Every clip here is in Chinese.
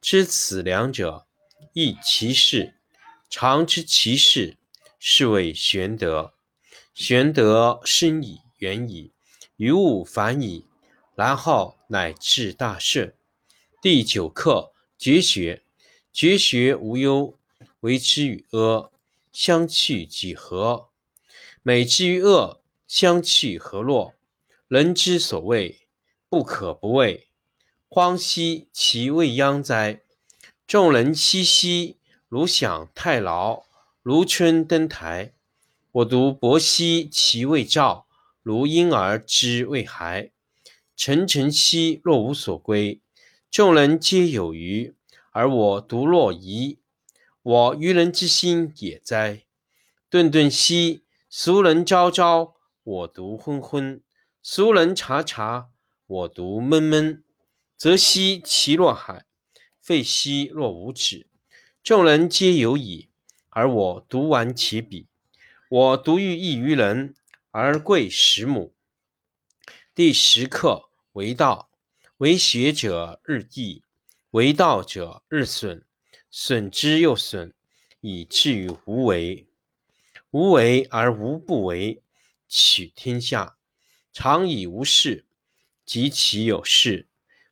知此两者，亦其事。常知其事，是谓玄德。玄德深矣，远矣，于物反矣，然后乃至大顺。第九课绝学。绝学无忧，为之与阿，相去几何？美之与恶，相去何若？人之所谓不可不为。荒兮其未央哉！众人熙熙，如享太牢；如春登台。我独泊兮其未兆，如婴儿之未孩。沉沉兮若无所归。众人皆有余，而我独若遗。我愚人之心也哉！顿顿兮俗人昭昭，我独昏昏；俗人察察，我独闷闷。则兮其若海，废兮若无止。众人皆有矣，而我独顽其鄙。我独欲异于人，而贵十母。第十课为道，为学者日益，为道者日损，损之又损，以至于无为。无为而无不为，取天下常以无事，及其有事。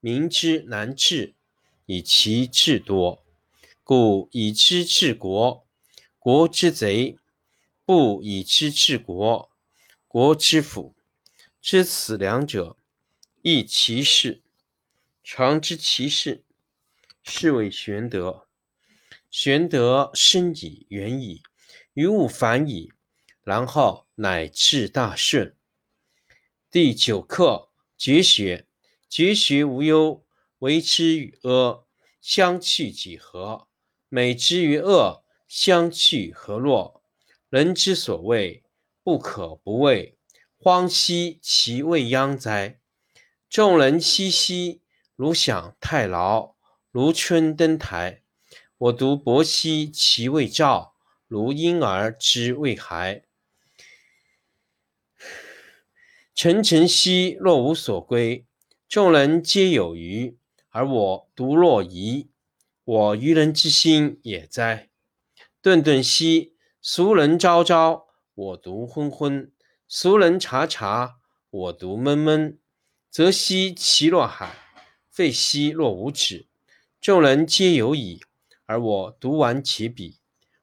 民之难治，以其智多。故以知治国，国之贼；不以知治国，国之福。知此两者，亦其事。常知其事，是谓玄德。玄德深矣，远矣，于物反矣，然后乃至大顺。第九课：绝学。绝学无忧，为之与阿，相去几何？美之与恶，相去何若？人之所谓不可不畏，荒兮其未央哉！众人熙熙，如享太牢；如春登台。我独泊兮其未兆，如婴儿之未孩。沉沉兮若无所归。众人皆有余，而我独若遗。我愚人之心也哉！顿顿兮俗人昭昭，我独昏昏；俗人察察，我独闷闷。则兮其若海，废兮若无止。众人皆有矣，而我独顽其鄙。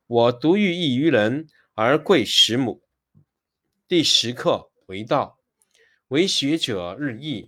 我独欲异于人，而贵十母。第十课为道，为学者日益。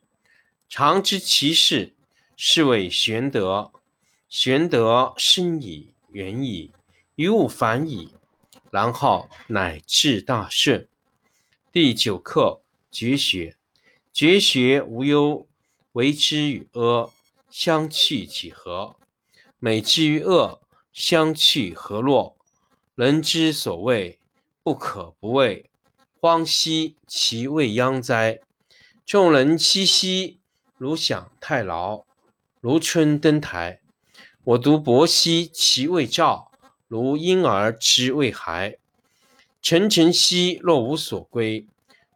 常知其事，是谓玄德。玄德深矣，远矣。于物反矣，然后乃至大顺。第九课绝学。绝学无忧，为之与阿，相去几何？美之与恶，相去何若？人之所谓不可不畏，荒兮其未央哉！众人熙熙，如享太牢，如春登台。我独泊兮其未兆。如婴儿之未孩，沉沉兮若无所归。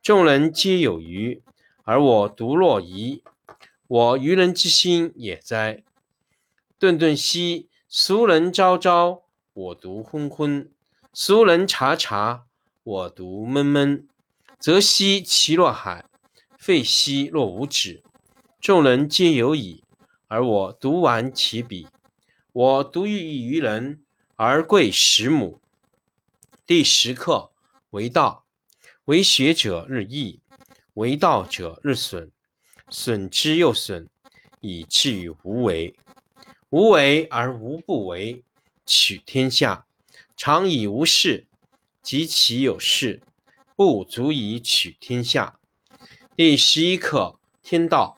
众人皆有余，而我独若遗。我愚人之心也哉！顿顿兮俗人昭昭，我独昏昏；俗人察察，我独闷闷。则兮其若海，废兮若无止。众人皆有矣，而我独顽其笔。我独欲异于人。而贵十母。第十课为道，为学者日益，为道者日损，损之又损，以至于无为。无为而无不为，取天下常以无事，及其有事，不足以取天下。第十一课天道，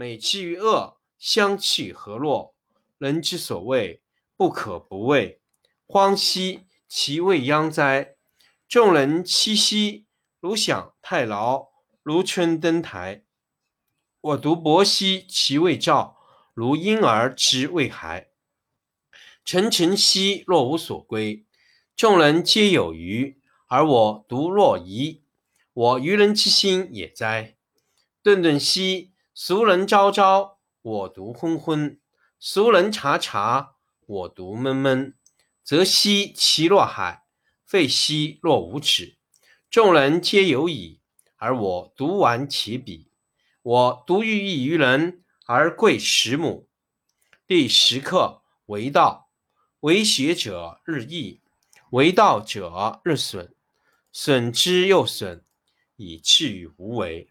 美其于恶，相去何若？人之所谓不可不畏，荒兮！其未央哉！众人熙熙，如享太牢，如春登台。我独泊兮其未兆，如婴儿之未孩。沉沉兮若无所归。众人皆有余，而我独若遗。我愚人之心也哉！顿顿兮俗人昭昭，我独昏昏；俗人察察，我独闷闷。则兮其若海，废兮若无止。众人皆有矣，而我独顽其鄙。我独欲异于人，而贵十母。第十课为道，为学者日益，为道者日损，损之又损，以至于无为。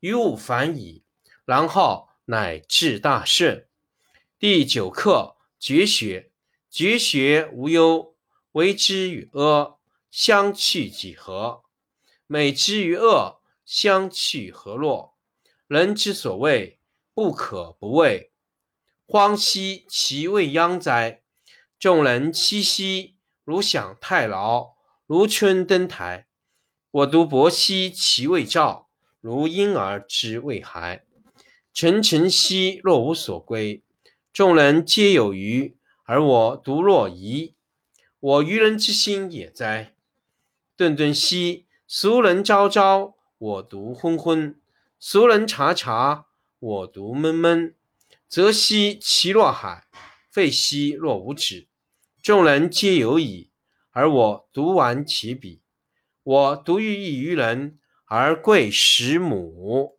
于物反矣，然后乃至大顺。第九课绝学。绝学无忧。为之与阿，相去几何？美之与恶，相去何若？人之所谓不可不畏，荒兮其未央哉！众人熙熙，如享太牢，如春登台。我独泊兮其未兆，如婴儿之未孩。沉沉兮若无所归，众人皆有余，而我独若遗。我愚人之心也哉！顿顿兮。俗人昭昭，我独昏昏；俗人察察，我独闷闷。则兮其若海，废兮若无止。众人皆有矣，而我独顽其鄙。我独欲异于人，而贵十母。